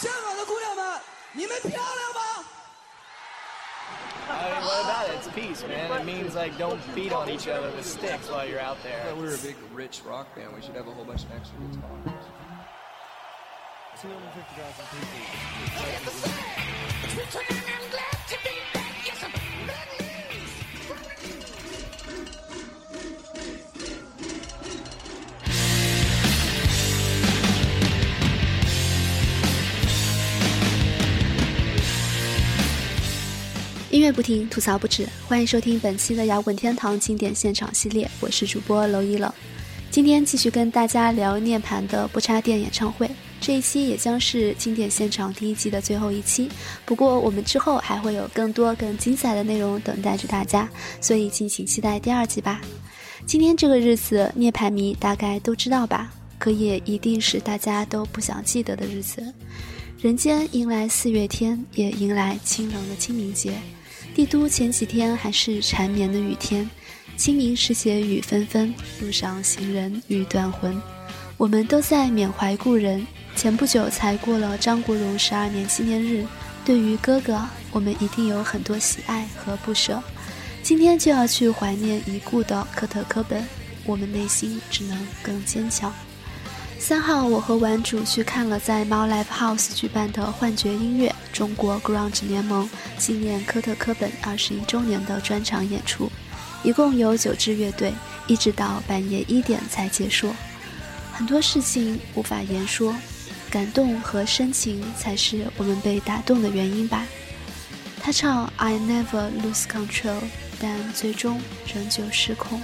香港的姑娘们，你们漂亮吗？ I mean, what about it? It's peace, man. It means like don't beat on each other with sticks while you're out there. If we were a big, rich rock band, we should have a whole bunch of extra guitars. 音乐不停，吐槽不止，欢迎收听本期的摇滚天堂经典现场系列，我是主播娄一冷。今天继续跟大家聊涅槃的不插电演唱会，这一期也将是经典现场第一季的最后一期。不过我们之后还会有更多更精彩的内容等待着大家，所以敬请期待第二季吧。今天这个日子，涅槃迷大概都知道吧？可也一定是大家都不想记得的日子。人间迎来四月天，也迎来清冷的清明节。帝都前几天还是缠绵的雨天，清明时节雨纷纷，路上行人欲断魂。我们都在缅怀故人，前不久才过了张国荣十二年纪念日。对于哥哥，我们一定有很多喜爱和不舍。今天就要去怀念已故的科特·科本，我们内心只能更坚强。三号，我和玩主去看了在猫 Live House 举办的幻觉音乐中国 Grunge 联盟纪念科特·科本二十一周年的专场演出，一共有九支乐队，一直到半夜一点才结束。很多事情无法言说，感动和深情才是我们被打动的原因吧。他唱 I never lose control，但最终仍旧失控，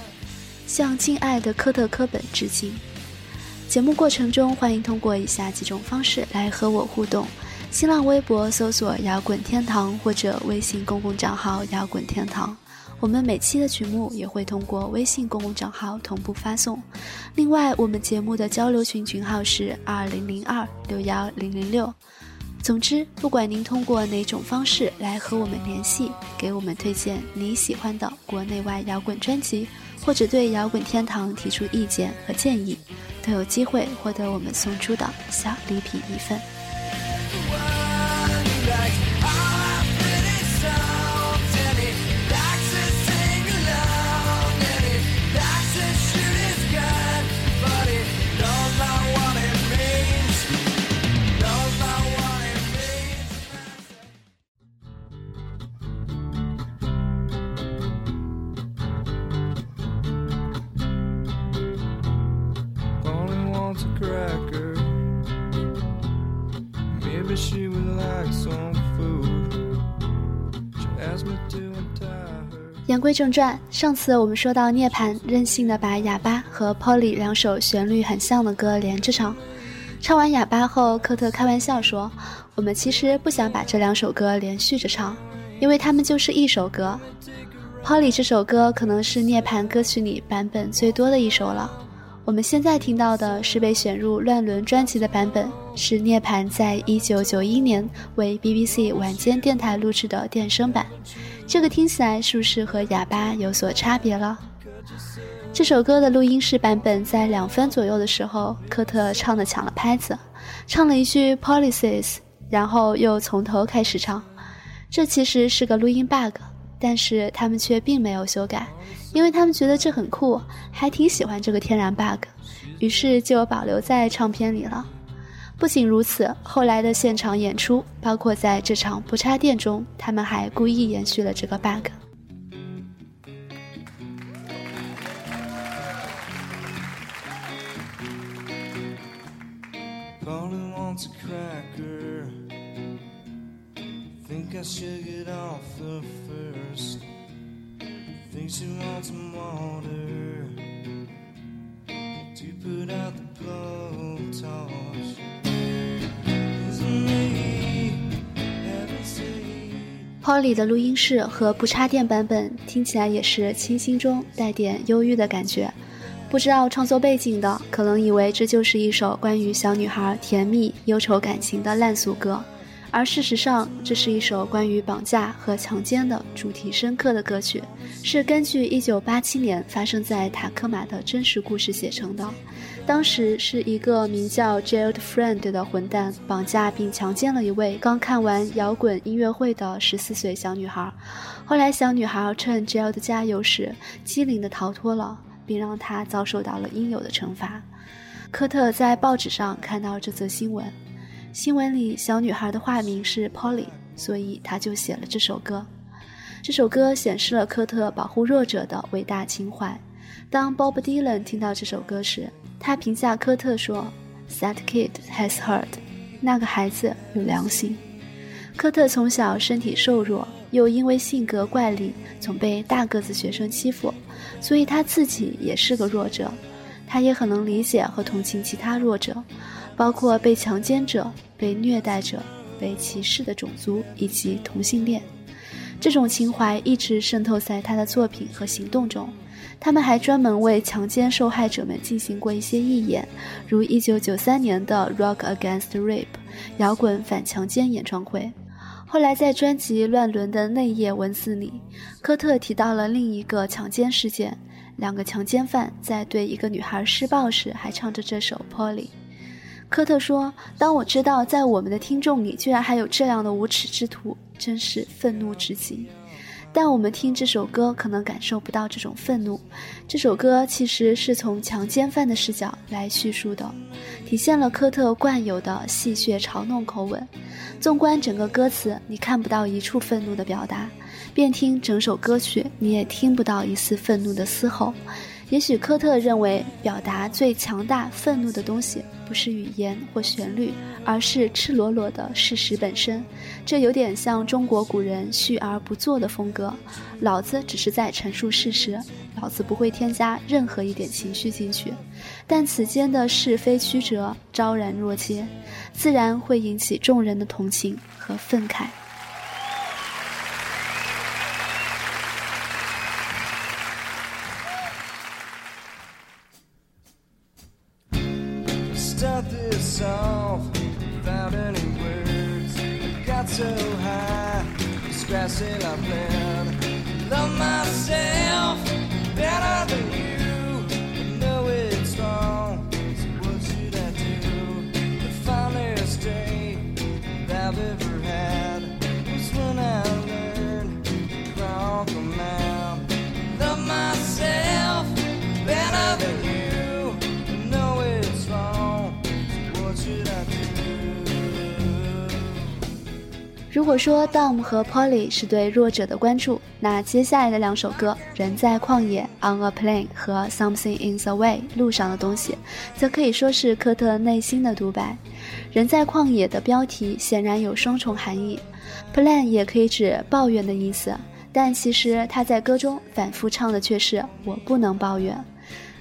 向敬爱的科特·科本致敬。节目过程中，欢迎通过以下几种方式来和我互动：新浪微博搜索“摇滚天堂”或者微信公共账号“摇滚天堂”。我们每期的曲目也会通过微信公共账号同步发送。另外，我们节目的交流群群号是二零零二六幺零零六。总之，不管您通过哪种方式来和我们联系，给我们推荐你喜欢的国内外摇滚专辑，或者对摇滚天堂提出意见和建议。都有机会获得我们送出的小礼品一份。归正传，上次我们说到涅槃任性的把哑巴和 Polly 两首旋律很像的歌连着唱。唱完哑巴后，科特开玩笑说：“我们其实不想把这两首歌连续着唱，因为它们就是一首歌。Polly 这首歌可能是涅槃歌曲里版本最多的一首了。我们现在听到的是被选入乱伦专辑的版本，是涅槃在一九九一年为 BBC 晚间电台录制的电声版。这个听起来是不是和哑巴有所差别了？这首歌的录音室版本在两分左右的时候，科特唱的抢了拍子，唱了一句 Policies，然后又从头开始唱。这其实是个录音 bug，但是他们却并没有修改，因为他们觉得这很酷，还挺喜欢这个天然 bug，于是就保留在唱片里了。不仅如此，后来的现场演出，包括在这场不插电中，他们还故意延续了这个 bug。Think I should get off the first. Think she wants some water to put out the blow toss. Holly 的录音室和不插电版本听起来也是清新中带点忧郁的感觉。不知道创作背景的，可能以为这就是一首关于小女孩甜蜜忧愁感情的烂俗歌，而事实上，这是一首关于绑架和强奸的主题深刻的歌曲，是根据1987年发生在塔科马的真实故事写成的。当时是一个名叫 Jaild Friend 的混蛋绑架并强奸了一位刚看完摇滚音乐会的14岁小女孩，后来小女孩趁 Jailed 加油时机灵地逃脱了，并让她遭受到了应有的惩罚。科特在报纸上看到这则新闻。新闻里小女孩的化名是 Polly，所以他就写了这首歌。这首歌显示了科特保护弱者的伟大情怀。当 Bob Dylan 听到这首歌时，他评价科特说：“That kid has heart。”那个孩子有良心。科特从小身体瘦弱，又因为性格怪异，总被大个子学生欺负，所以他自己也是个弱者。他也很能理解和同情其他弱者。包括被强奸者、被虐待者、被歧视的种族以及同性恋，这种情怀一直渗透在他的作品和行动中。他们还专门为强奸受害者们进行过一些义演，如1993年的 Rock Against Rape 摇滚反强奸演唱会。后来在专辑《乱伦的内页》文字里，科特提到了另一个强奸事件：两个强奸犯在对一个女孩施暴时，还唱着这首《Polly》。科特说：“当我知道在我们的听众里居然还有这样的无耻之徒，真是愤怒至极。但我们听这首歌可能感受不到这种愤怒。这首歌其实是从强奸犯的视角来叙述的，体现了科特惯有的戏谑嘲弄口吻。纵观整个歌词，你看不到一处愤怒的表达；便听整首歌曲，你也听不到一丝愤怒的嘶吼。也许科特认为，表达最强大愤怒的东西。”不是语言或旋律，而是赤裸裸的事实本身。这有点像中国古人叙而不作的风格。老子只是在陈述事实，老子不会添加任何一点情绪进去。但此间的是非曲折昭然若揭，自然会引起众人的同情和愤慨。Start this off without any words. I got so high, till I bled. Love myself 如果说 Dom 和 Polly 是对弱者的关注，那接下来的两首歌《人在旷野》（On a Plane） 和《Something in the Way》（路上的东西）则可以说是科特内心的独白。《人在旷野》的标题显然有双重含义，“plan” 也可以指抱怨的意思，但其实他在歌中反复唱的却是“我不能抱怨”。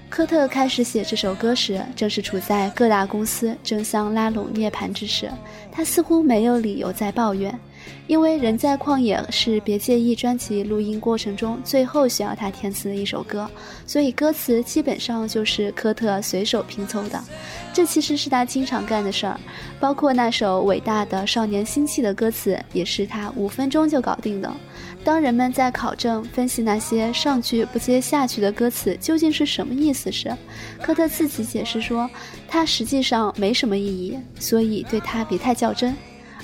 科特开始写这首歌时，正是处在各大公司争相拉拢涅槃之时，他似乎没有理由再抱怨，因为《人在旷野》是别介意专辑录音过程中最后需要他填词的一首歌，所以歌词基本上就是科特随手拼凑的。这其实是他经常干的事儿，包括那首伟大的《少年心气》的歌词，也是他五分钟就搞定的。当人们在考证分析那些上句不接下句的歌词究竟是什么意思时，科特自己解释说，它实际上没什么意义，所以对他别太较真。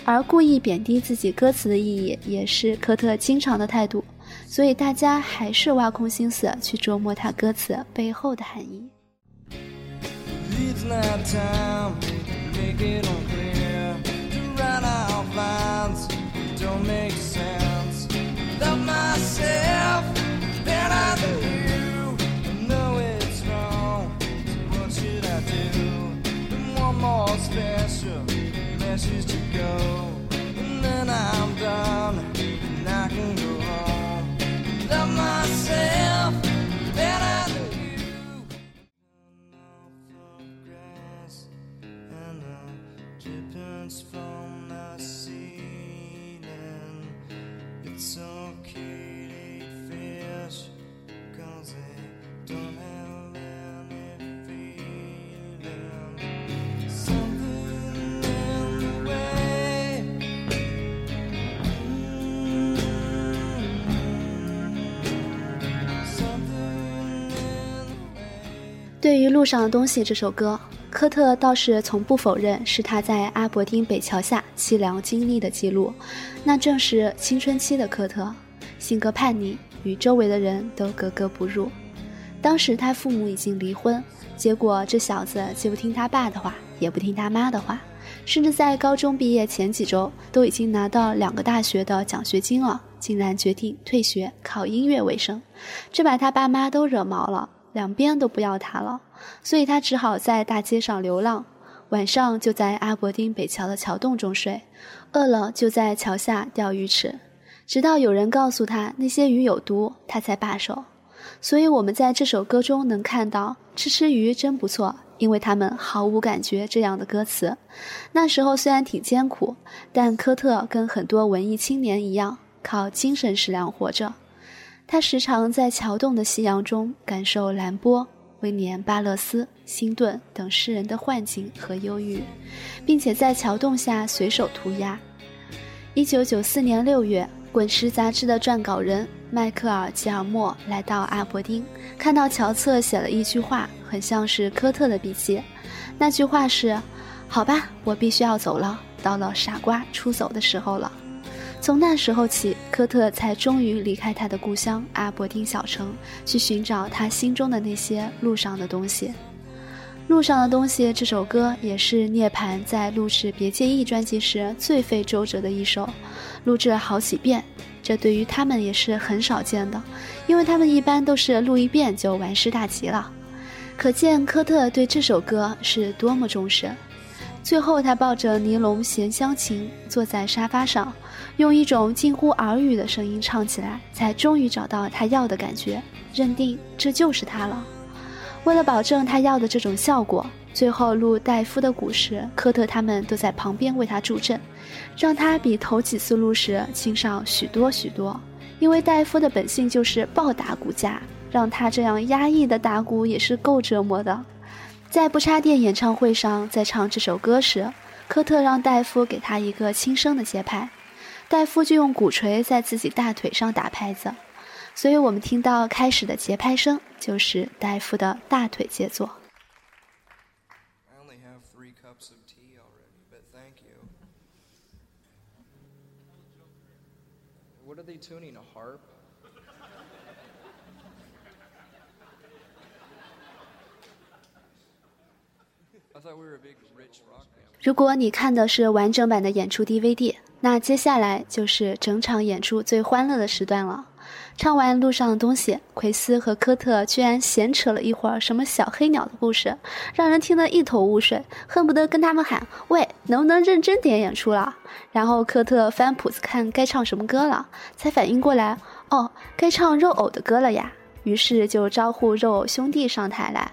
而故意贬低自己歌词的意义，也是科特经常的态度，所以大家还是挖空心思去琢磨他歌词背后的含义。places to go. And then I'm done, and I can go home. Love myself better than you. Enough of grass and a dripping spot. 路上的东西》这首歌，科特倒是从不否认是他在阿伯丁北桥下凄凉经历的记录，那正是青春期的科特，性格叛逆，与周围的人都格格不入。当时他父母已经离婚，结果这小子既不听他爸的话，也不听他妈的话，甚至在高中毕业前几周都已经拿到两个大学的奖学金了，竟然决定退学考音乐为生，这把他爸妈都惹毛了，两边都不要他了，所以他只好在大街上流浪，晚上就在阿伯丁北桥的桥洞中睡，饿了就在桥下钓鱼吃，直到有人告诉他那些鱼有毒，他才罢手。所以我们在这首歌中能看到“吃吃鱼真不错”，因为他们毫无感觉这样的歌词。那时候虽然挺艰苦，但科特跟很多文艺青年一样，靠精神食粮活着。他时常在桥洞的夕阳中感受兰波、威廉·巴勒斯、辛顿等诗人的幻境和忧郁，并且在桥洞下随手涂鸦。一九九四年六月，《滚石》杂志的撰稿人。迈克尔·吉尔莫来到阿伯丁，看到桥侧写了一句话，很像是科特的笔记。那句话是：“好吧，我必须要走了，到了傻瓜出走的时候了。”从那时候起，科特才终于离开他的故乡阿伯丁小城，去寻找他心中的那些路上的东西。《路上的东西》这首歌也是涅槃在录制《别介意》专辑时最费周折的一首，录制了好几遍。这对于他们也是很少见的，因为他们一般都是录一遍就完事大吉了。可见科特对这首歌是多么重视。最后，他抱着尼龙弦香琴，坐在沙发上，用一种近乎耳语的声音唱起来，才终于找到他要的感觉，认定这就是他了。为了保证他要的这种效果。最后录戴夫的鼓时，科特他们都在旁边为他助阵，让他比头几次录时轻上许多许多。因为戴夫的本性就是暴打鼓架，让他这样压抑的打鼓也是够折磨的。在不插电演唱会上，在唱这首歌时，科特让戴夫给他一个轻声的节拍，戴夫就用鼓槌在自己大腿上打拍子，所以我们听到开始的节拍声就是戴夫的大腿杰作。What are they tuning? A harp? I thought we were a big rich rock band. 如果你看的是完整版的演出 DVD，那接下来就是整场演出最欢乐的时段了。唱完路上的东西，奎斯和科特居然闲扯了一会儿什么小黑鸟的故事，让人听得一头雾水，恨不得跟他们喊：“喂，能不能认真点演出了？”然后科特翻谱子看该唱什么歌了，才反应过来，哦，该唱肉偶的歌了呀。于是就招呼肉偶兄弟上台来。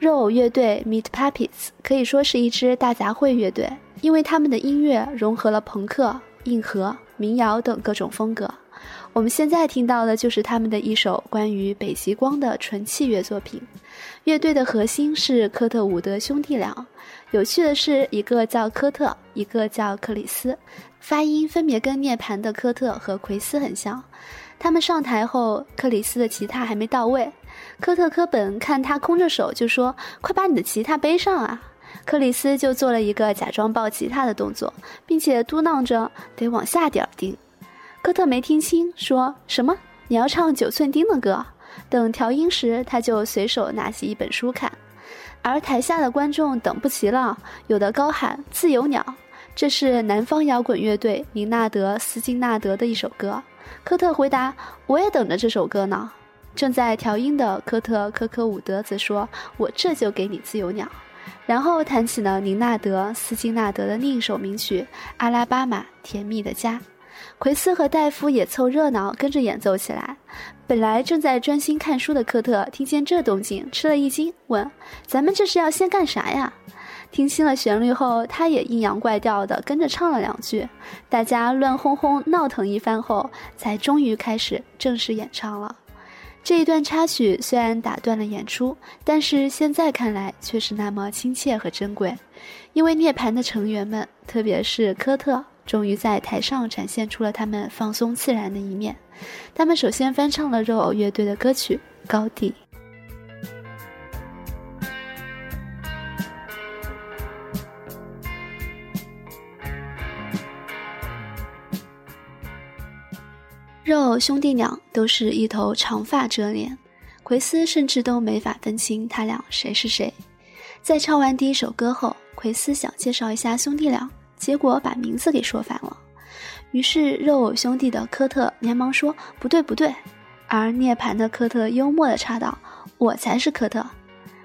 肉偶乐队 Meat Puppets 可以说是一支大杂烩乐队，因为他们的音乐融合了朋克、硬核、民谣等各种风格。我们现在听到的就是他们的一首关于北极光的纯器乐作品。乐队的核心是科特伍德兄弟俩。有趣的是，一个叫科特，一个叫克里斯，发音分别跟涅槃的科特和奎斯很像。他们上台后，克里斯的吉他还没到位，科特科本看他空着手，就说：“快把你的吉他背上啊！”克里斯就做了一个假装抱吉他的动作，并且嘟囔着：“得往下点钉。”科特没听清，说什么？你要唱九寸钉的歌？等调音时，他就随手拿起一本书看。而台下的观众等不及了，有的高喊“自由鸟”，这是南方摇滚乐队明纳德·斯金纳德的一首歌。科特回答：“我也等着这首歌呢。”正在调音的科特·科科伍德则说：“我这就给你自由鸟。”然后弹起了宁纳德·斯金纳德的另一首名曲《阿拉巴马甜蜜的家》。奎斯和戴夫也凑热闹，跟着演奏起来。本来正在专心看书的科特听见这动静，吃了一惊，问：“咱们这是要先干啥呀？”听清了旋律后，他也阴阳怪调的跟着唱了两句。大家乱哄哄闹腾一番后，才终于开始正式演唱了。这一段插曲虽然打断了演出，但是现在看来却是那么亲切和珍贵，因为涅槃的成员们，特别是科特。终于在台上展现出了他们放松自然的一面。他们首先翻唱了肉偶乐队的歌曲《高地》。肉偶兄弟俩都是一头长发遮脸，奎斯甚至都没法分清他俩谁是谁。在唱完第一首歌后，奎斯想介绍一下兄弟俩，结果把名字给说反了。于是肉偶兄弟的科特连忙说：“不对，不对。”而涅槃的科特幽默地插道：“我才是科特。”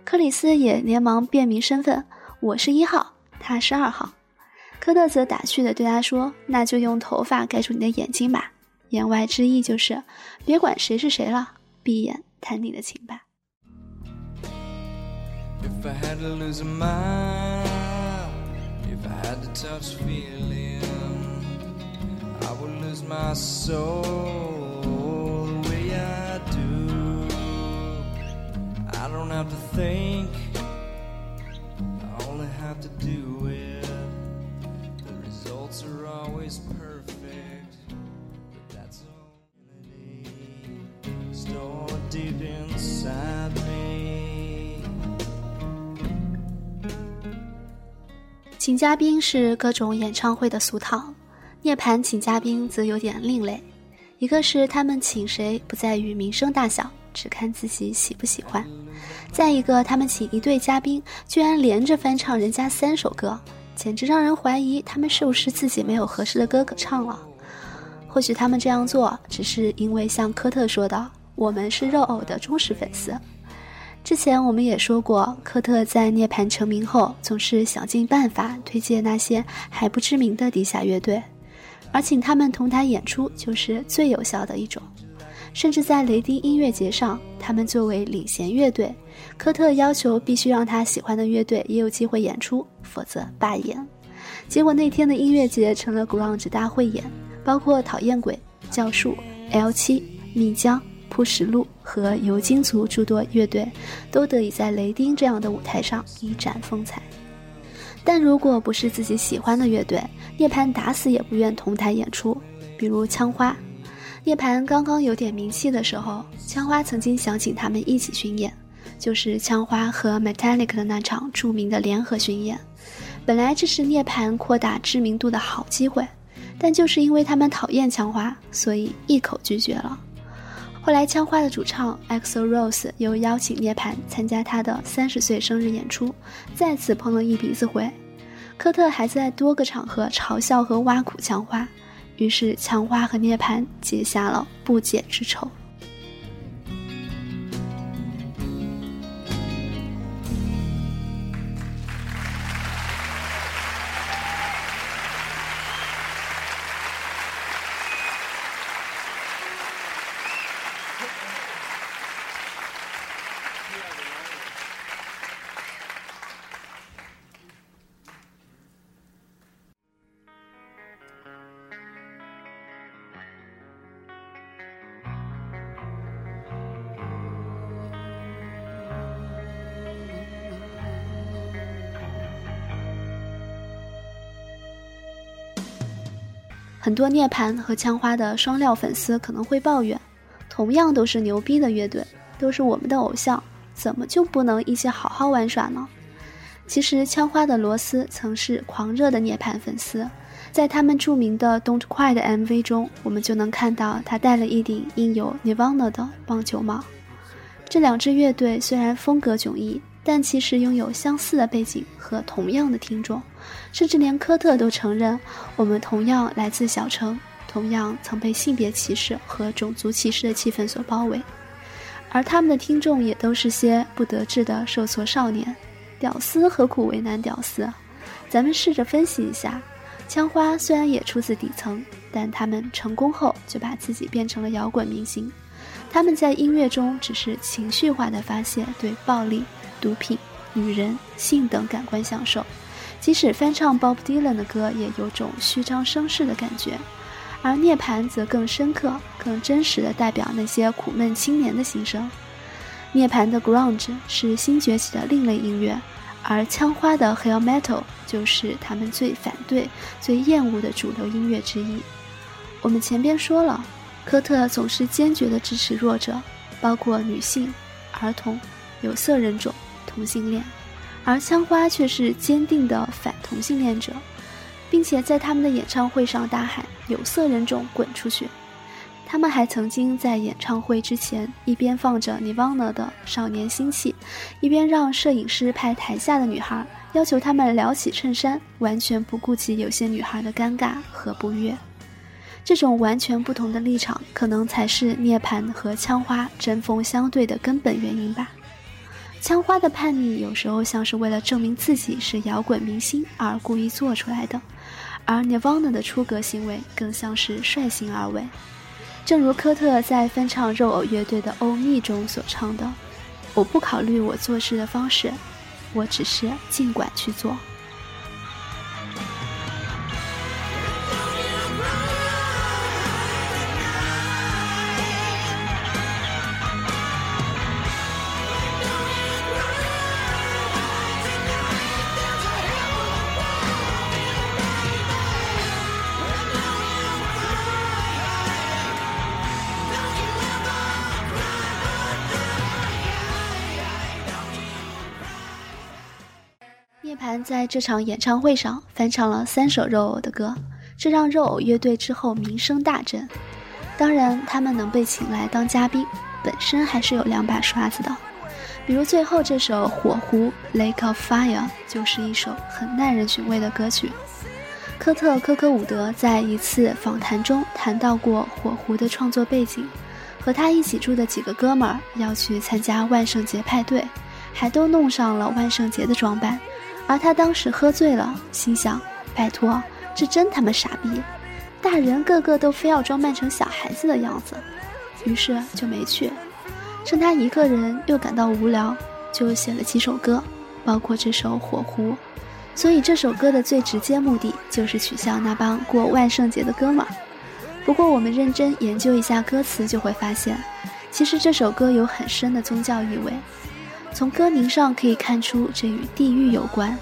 克里斯也连忙辨明身份：“我是一号，他是二号。”科特则打趣地对他说：“那就用头发盖住你的眼睛吧。”言外之意就是，别管谁是谁了，闭眼谈你的情吧。请嘉宾是各种演唱会的俗套，涅槃请嘉宾则有点另类。一个是他们请谁不在于名声大小，只看自己喜不喜欢；再一个，他们请一对嘉宾，居然连着翻唱人家三首歌，简直让人怀疑他们是不是自己没有合适的歌可唱了。或许他们这样做，只是因为像科特说的，我们是肉偶的忠实粉丝。之前我们也说过，科特在涅槃成名后，总是想尽办法推荐那些还不知名的地下乐队，而请他们同台演出就是最有效的一种。甚至在雷丁音乐节上，他们作为领衔乐队，科特要求必须让他喜欢的乐队也有机会演出，否则罢演。结果那天的音乐节成了 grunge 大汇演，包括讨厌鬼、教树、L 七、蜜江。铺石路和尤金族诸多乐队都得以在雷丁这样的舞台上一展风采，但如果不是自己喜欢的乐队，涅槃打死也不愿同台演出。比如枪花，涅槃刚刚有点名气的时候，枪花曾经想请他们一起巡演，就是枪花和 Metallic 的那场著名的联合巡演。本来这是涅槃扩大知名度的好机会，但就是因为他们讨厌枪花，所以一口拒绝了。后来，枪花的主唱 EXO Rose 又邀请涅槃参加他的三十岁生日演出，再次碰了一鼻子灰。科特还在多个场合嘲笑和挖苦枪花，于是枪花和涅槃结下了不解之仇。多涅槃和枪花的双料粉丝可能会抱怨，同样都是牛逼的乐队，都是我们的偶像，怎么就不能一起好好玩耍呢？其实枪花的罗斯曾是狂热的涅槃粉丝，在他们著名的《Don't Cry》的 MV 中，我们就能看到他戴了一顶印有 Nirvana 的棒球帽。这两支乐队虽然风格迥异。但其实拥有相似的背景和同样的听众，甚至连科特都承认，我们同样来自小城，同样曾被性别歧视和种族歧视的气氛所包围，而他们的听众也都是些不得志的受挫少年。屌丝何苦为难屌丝？咱们试着分析一下，枪花虽然也出自底层，但他们成功后就把自己变成了摇滚明星，他们在音乐中只是情绪化的发泄对暴力。毒品、女人、性等感官享受，即使翻唱 Bob Dylan 的歌，也有种虚张声势的感觉。而涅槃则更深刻、更真实的代表那些苦闷青年的心声。涅槃的 Grunge 是新崛起的另类音乐，而枪花的 Hell Metal 就是他们最反对、最厌恶的主流音乐之一。我们前边说了，科特总是坚决地支持弱者，包括女性、儿童、有色人种。同性恋，而枪花却是坚定的反同性恋者，并且在他们的演唱会上大喊“有色人种滚出去”。他们还曾经在演唱会之前一边放着 Nirvana 的《少年心气》，一边让摄影师拍台下的女孩，要求他们撩起衬衫，完全不顾及有些女孩的尴尬和不悦。这种完全不同的立场，可能才是涅槃和枪花针锋相对的根本原因吧。枪花的叛逆有时候像是为了证明自己是摇滚明星而故意做出来的，而 Nirvana 的出格行为更像是率性而为。正如科特在翻唱肉偶乐队的《欧密》中所唱的：“我不考虑我做事的方式，我只是尽管去做。”在这场演唱会上翻唱了三首肉偶的歌，这让肉偶乐队之后名声大振。当然，他们能被请来当嘉宾，本身还是有两把刷子的。比如最后这首《火狐》（Lake of Fire） 就是一首很耐人寻味的歌曲。科特·科科伍德在一次访谈中谈到过《火狐》的创作背景，和他一起住的几个哥们儿要去参加万圣节派对，还都弄上了万圣节的装扮。而他当时喝醉了，心想：“拜托，这真他妈傻逼！大人个个都非要装扮成小孩子的样子。”于是就没去。趁他一个人又感到无聊，就写了几首歌，包括这首《火狐》。所以这首歌的最直接目的就是取笑那帮过万圣节的哥们儿。不过我们认真研究一下歌词，就会发现，其实这首歌有很深的宗教意味。从歌名上可以看出，这与地狱有关。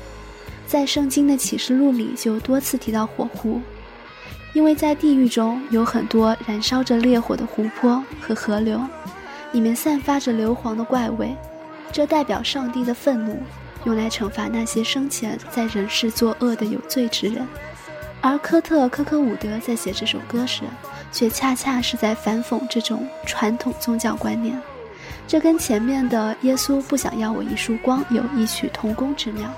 在圣经的启示录里就多次提到火湖，因为在地狱中有很多燃烧着烈火的湖泊和河流，里面散发着硫磺的怪味，这代表上帝的愤怒，用来惩罚那些生前在人世作恶的有罪之人。而科特·科科伍德在写这首歌时，却恰恰是在反讽这种传统宗教观念。这跟前面的耶稣不想要我一束光有异曲同工之妙，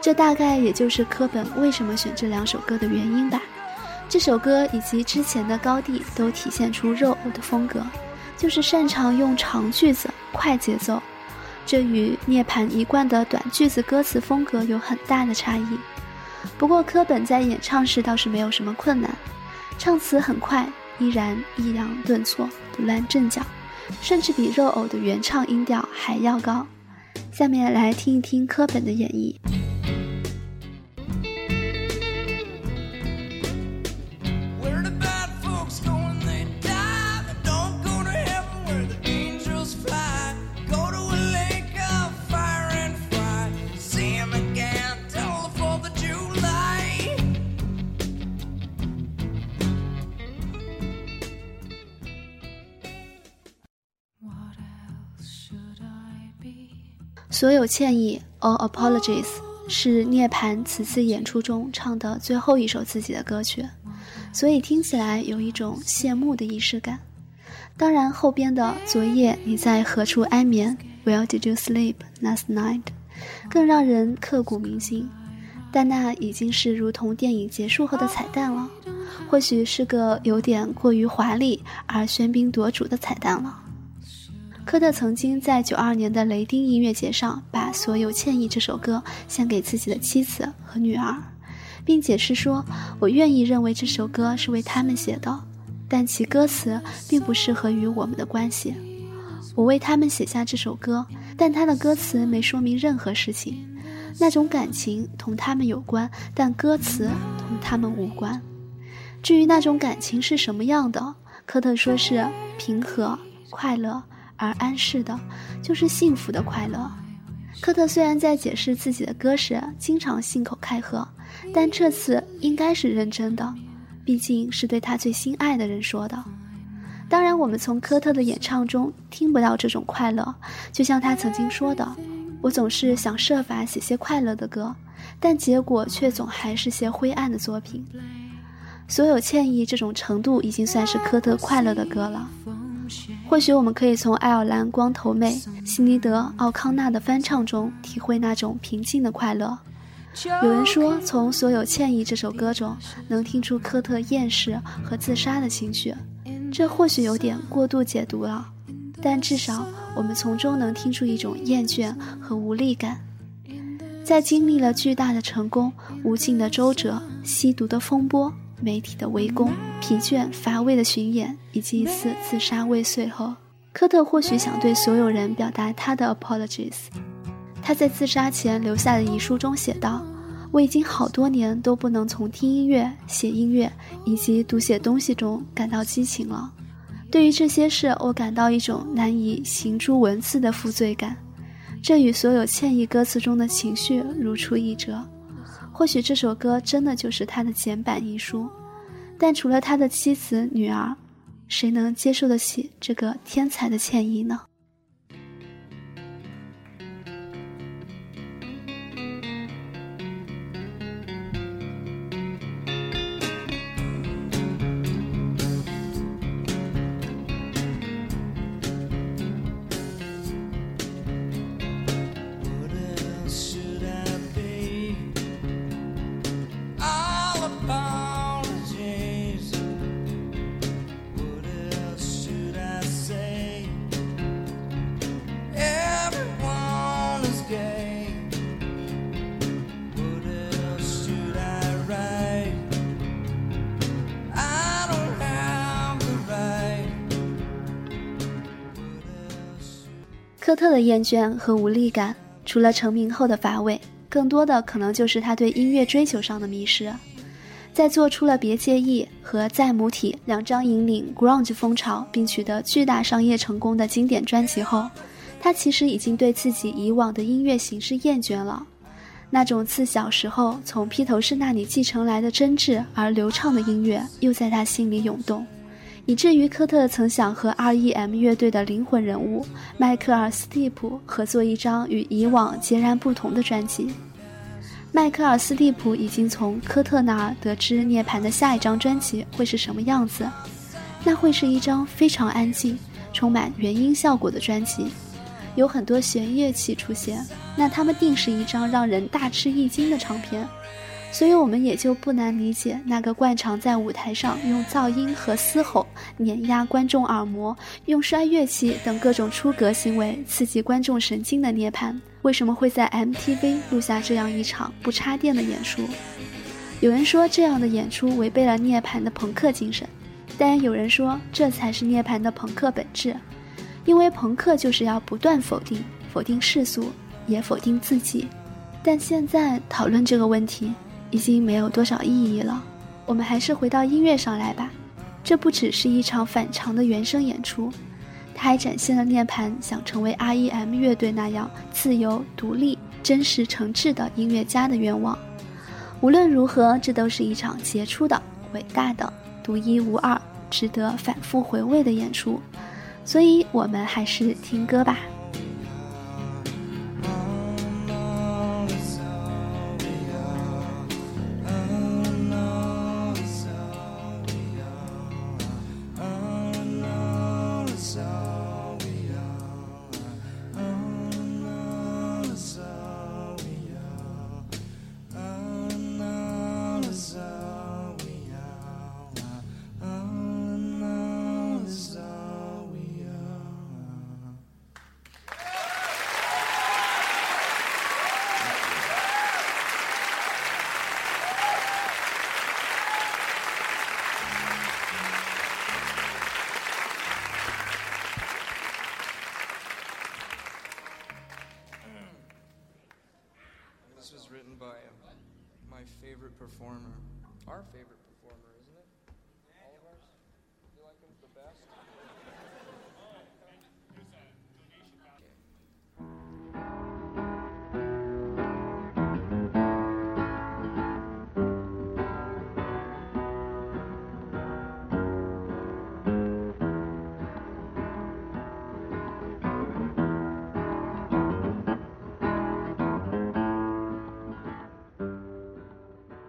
这大概也就是科本为什么选这两首歌的原因吧。这首歌以及之前的高地都体现出肉偶的风格，就是擅长用长句子、快节奏，这与涅槃一贯的短句子歌词风格有很大的差异。不过科本在演唱时倒是没有什么困难，唱词很快，依然抑扬顿挫，不乱阵脚。甚至比肉偶的原唱音调还要高。下面来听一听柯本的演绎。所有歉意，All apologies，是涅槃此次演出中唱的最后一首自己的歌曲，所以听起来有一种谢幕的仪式感。当然，后边的昨夜你在何处安眠？Where did you sleep last night？更让人刻骨铭心。但那已经是如同电影结束后的彩蛋了，或许是个有点过于华丽而喧宾夺主的彩蛋了。科特曾经在九二年的雷丁音乐节上，把《所有歉意》这首歌献给自己的妻子和女儿，并解释说：“我愿意认为这首歌是为他们写的，但其歌词并不适合于我们的关系。我为他们写下这首歌，但他的歌词没说明任何事情。那种感情同他们有关，但歌词同他们无关。至于那种感情是什么样的，科特说是平和、快乐。”而安适的，就是幸福的快乐。科特虽然在解释自己的歌时经常信口开河，但这次应该是认真的，毕竟是对他最心爱的人说的。当然，我们从科特的演唱中听不到这种快乐，就像他曾经说的：“我总是想设法写些快乐的歌，但结果却总还是些灰暗的作品。”所有歉意这种程度已经算是科特快乐的歌了。或许我们可以从爱尔兰光头妹悉尼德·奥康纳的翻唱中体会那种平静的快乐。有人说，从所有歉意这首歌中能听出科特厌世和自杀的情绪，这或许有点过度解读了，但至少我们从中能听出一种厌倦和无力感。在经历了巨大的成功、无尽的周折、吸毒的风波。媒体的围攻、疲倦乏味的巡演以及一次自杀未遂后，科特或许想对所有人表达他的 apologies。他在自杀前留下的遗书中写道：“我已经好多年都不能从听音乐、写音乐以及读写东西中感到激情了。对于这些事，我感到一种难以形诸文字的负罪感。这与所有歉意歌词中的情绪如出一辙。”或许这首歌真的就是他的简版遗书，但除了他的妻子、女儿，谁能接受得起这个天才的歉意呢？特的厌倦和无力感，除了成名后的乏味，更多的可能就是他对音乐追求上的迷失。在做出了《别介意》和《在母体》两张引领 grunge 风潮并取得巨大商业成功的经典专辑后，他其实已经对自己以往的音乐形式厌倦了。那种自小时候从披头士那里继承来的真挚而流畅的音乐，又在他心里涌动。以至于科特曾想和 R.E.M. 乐队的灵魂人物迈克尔·斯蒂普合作一张与以往截然不同的专辑。迈克尔·斯蒂普已经从科特那儿得知涅槃的下一张专辑会是什么样子，那会是一张非常安静、充满原音效果的专辑，有很多弦乐器出现，那他们定是一张让人大吃一惊的唱片。所以，我们也就不难理解那个惯常在舞台上用噪音和嘶吼碾压观众耳膜，用摔乐器等各种出格行为刺激观众神经的涅槃，为什么会在 MTV 录下这样一场不插电的演出？有人说这样的演出违背了涅槃的朋克精神，但有人说这才是涅槃的朋克本质，因为朋克就是要不断否定，否定世俗，也否定自己。但现在讨论这个问题。已经没有多少意义了，我们还是回到音乐上来吧。这不只是一场反常的原声演出，它还展现了涅槃想成为 R.E.M. 乐队那样自由、独立、真实、诚挚的音乐家的愿望。无论如何，这都是一场杰出的、伟大的、独一无二、值得反复回味的演出。所以，我们还是听歌吧。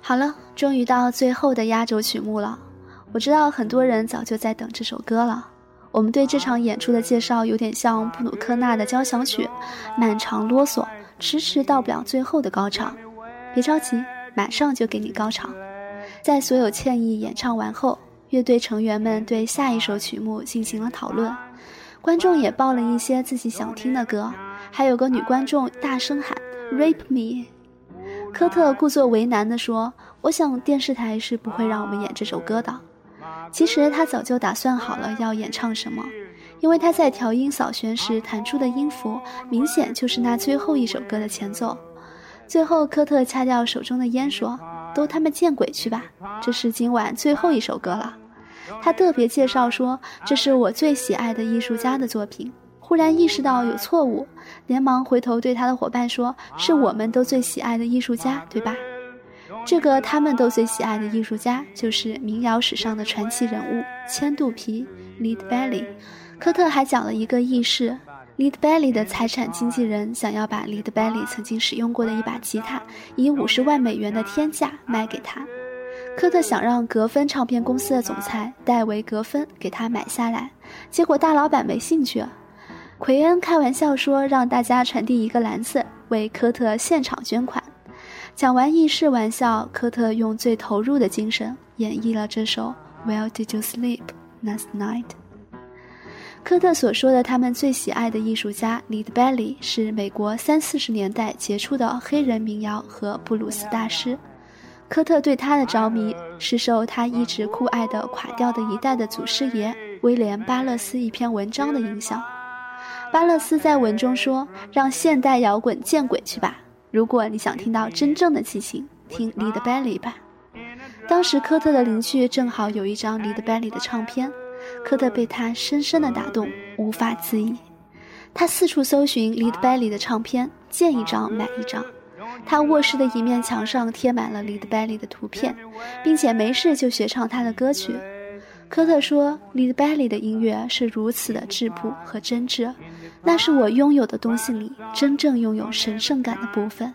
好了，终于到最后的压轴曲目了。我知道很多人早就在等这首歌了。我们对这场演出的介绍有点像布鲁克纳的交响曲，漫长啰嗦，迟迟到不了最后的高潮。别着急，马上就给你高潮。在所有歉意演唱完后，乐队成员们对下一首曲目进行了讨论，观众也报了一些自己想听的歌，还有个女观众大声喊 “Rape Me”。科特故作为难地说：“我想电视台是不会让我们演这首歌的。”其实他早就打算好了要演唱什么，因为他在调音扫弦时弹出的音符，明显就是那最后一首歌的前奏。最后，科特掐掉手中的烟说：“都他妈见鬼去吧！这是今晚最后一首歌了。”他特别介绍说：“这是我最喜爱的艺术家的作品。”忽然意识到有错误，连忙回头对他的伙伴说：“是我们都最喜爱的艺术家，对吧？”这个他们都最喜爱的艺术家，就是民谣史上的传奇人物千肚皮 Lead Belly。科特还讲了一个轶事：Lead Belly 的财产经纪人想要把 Lead Belly 曾经使用过的一把吉他，以五十万美元的天价卖给他。科特想让格芬唱片公司的总裁戴维·格芬给他买下来，结果大老板没兴趣。奎恩开玩笑说：“让大家传递一个篮子，为科特现场捐款。”讲完轶事玩笑，科特用最投入的精神演绎了这首《Where Did You Sleep Last Night》。科特所说的他们最喜爱的艺术家 Lead Belly 是美国三四十年代杰出的黑人民谣和布鲁斯大师。科特对他的着迷是受他一直酷爱的垮掉的一代的祖师爷威廉·巴勒斯一篇文章的影响。巴勒斯在文中说：“让现代摇滚见鬼去吧！如果你想听到真正的激情，听 Lead Belly 吧。”当时科特的邻居正好有一张 Lead Belly 的唱片，科特被他深深的打动，无法自已。他四处搜寻 Lead Belly 的唱片，见一张买一张。他卧室的一面墙上贴满了 Lead Belly 的图片，并且没事就学唱他的歌曲。科特说：“Lead Belly 的音乐是如此的质朴和真挚。”那是我拥有的东西里真正拥有神圣感的部分。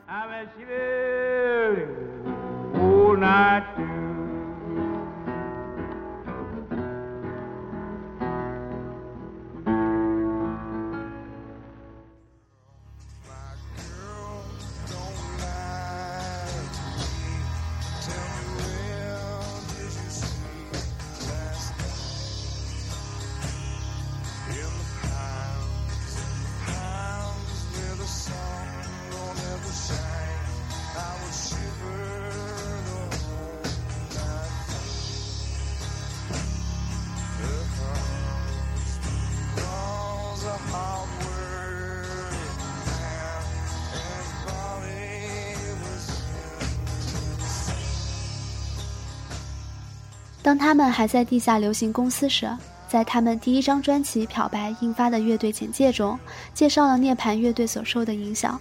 他们还在地下流行公司时，在他们第一张专辑《漂白》印发的乐队简介中，介绍了涅槃乐队所受的影响。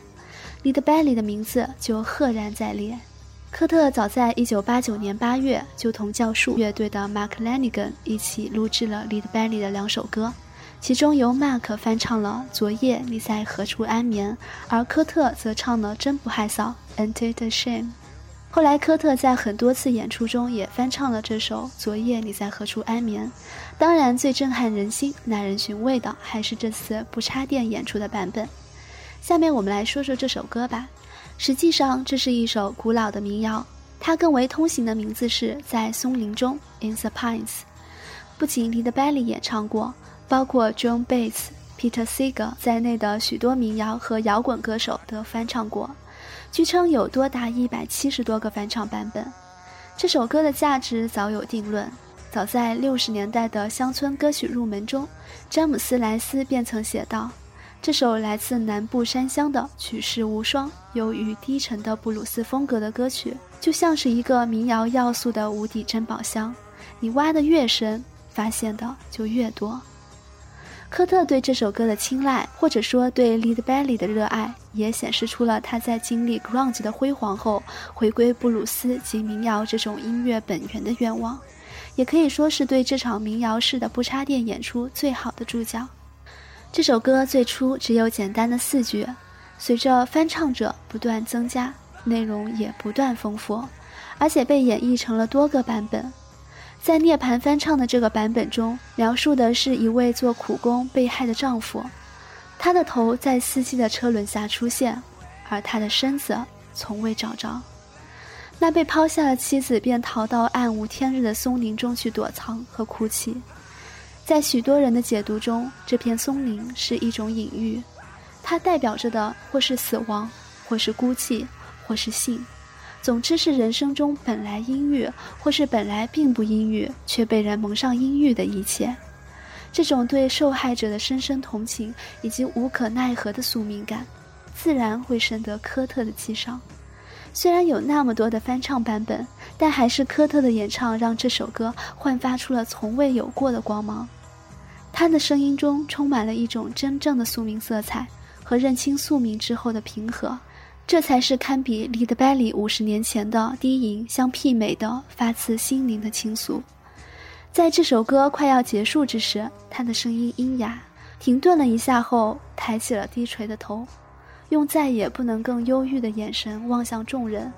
Lead Belly 的名字就赫然在列。科特早在1989年8月就同教树乐队的 Mark Lanigan 一起录制了 Lead Belly 的两首歌，其中由 Mark 翻唱了《昨夜你在何处安眠》，而科特则唱了《真不害臊》（Enter the Shame）。后来，科特在很多次演出中也翻唱了这首《昨夜你在何处安眠》。当然，最震撼人心、耐人寻味的还是这次不插电演出的版本。下面我们来说说这首歌吧。实际上，这是一首古老的民谣，它更为通行的名字是在松林中 （In the Pines）。不仅 Lead Belly 演唱过，包括 John Bates、Peter Seeger 在内的许多民谣和摇滚歌手都翻唱过。据称有多达一百七十多个翻唱版本。这首歌的价值早有定论。早在六十年代的乡村歌曲入门中，詹姆斯·莱斯便曾写道：“这首来自南部山乡的举世无双、忧郁低沉的布鲁斯风格的歌曲，就像是一个民谣要素的无底珍宝箱。你挖得越深，发现的就越多。”科特对这首歌的青睐，或者说对 Lead Belly 的热爱，也显示出了他在经历 Grunge 的辉煌后，回归布鲁斯及民谣这种音乐本源的愿望，也可以说是对这场民谣式的不插电演出最好的注脚。这首歌最初只有简单的四句，随着翻唱者不断增加，内容也不断丰富，而且被演绎成了多个版本。在涅槃翻唱的这个版本中，描述的是一位做苦工被害的丈夫，他的头在司机的车轮下出现，而他的身子从未找着。那被抛下的妻子便逃到暗无天日的松林中去躲藏和哭泣。在许多人的解读中，这片松林是一种隐喻，它代表着的或是死亡，或是孤寂，或是性。总之是人生中本来阴郁，或是本来并不阴郁，却被人蒙上阴郁的一切。这种对受害者的深深同情以及无可奈何的宿命感，自然会深得科特的激赏。虽然有那么多的翻唱版本，但还是科特的演唱让这首歌焕发出了从未有过的光芒。他的声音中充满了一种真正的宿命色彩和认清宿命之后的平和，这才是堪比《Lead Belly》五十年前的低吟相媲美的发自心灵的倾诉。在这首歌快要结束之时，他的声音阴哑，停顿了一下后，抬起了低垂的头。用再也不能更忧郁的眼神望向众人，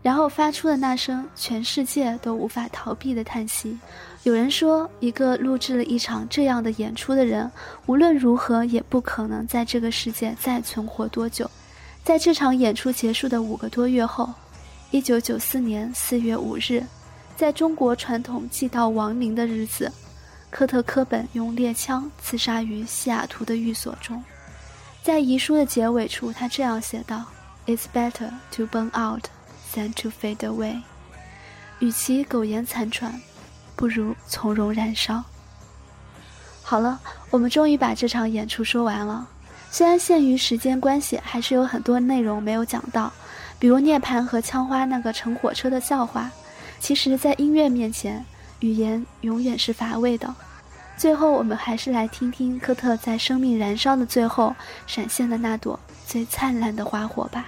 然后发出了那声全世界都无法逃避的叹息。有人说，一个录制了一场这样的演出的人，无论如何也不可能在这个世界再存活多久。在这场演出结束的五个多月后，一九九四年四月五日，在中国传统祭悼亡灵的日子，科特·科本用猎枪刺杀于西雅图的寓所中。在遗书的结尾处，他这样写道：“It's better to burn out than to fade away。与其苟延残喘，不如从容燃烧。”好了，我们终于把这场演出说完了。虽然限于时间关系，还是有很多内容没有讲到，比如涅槃和枪花那个乘火车的笑话。其实，在音乐面前，语言永远是乏味的。最后，我们还是来听听科特在生命燃烧的最后闪现的那朵最灿烂的花火吧。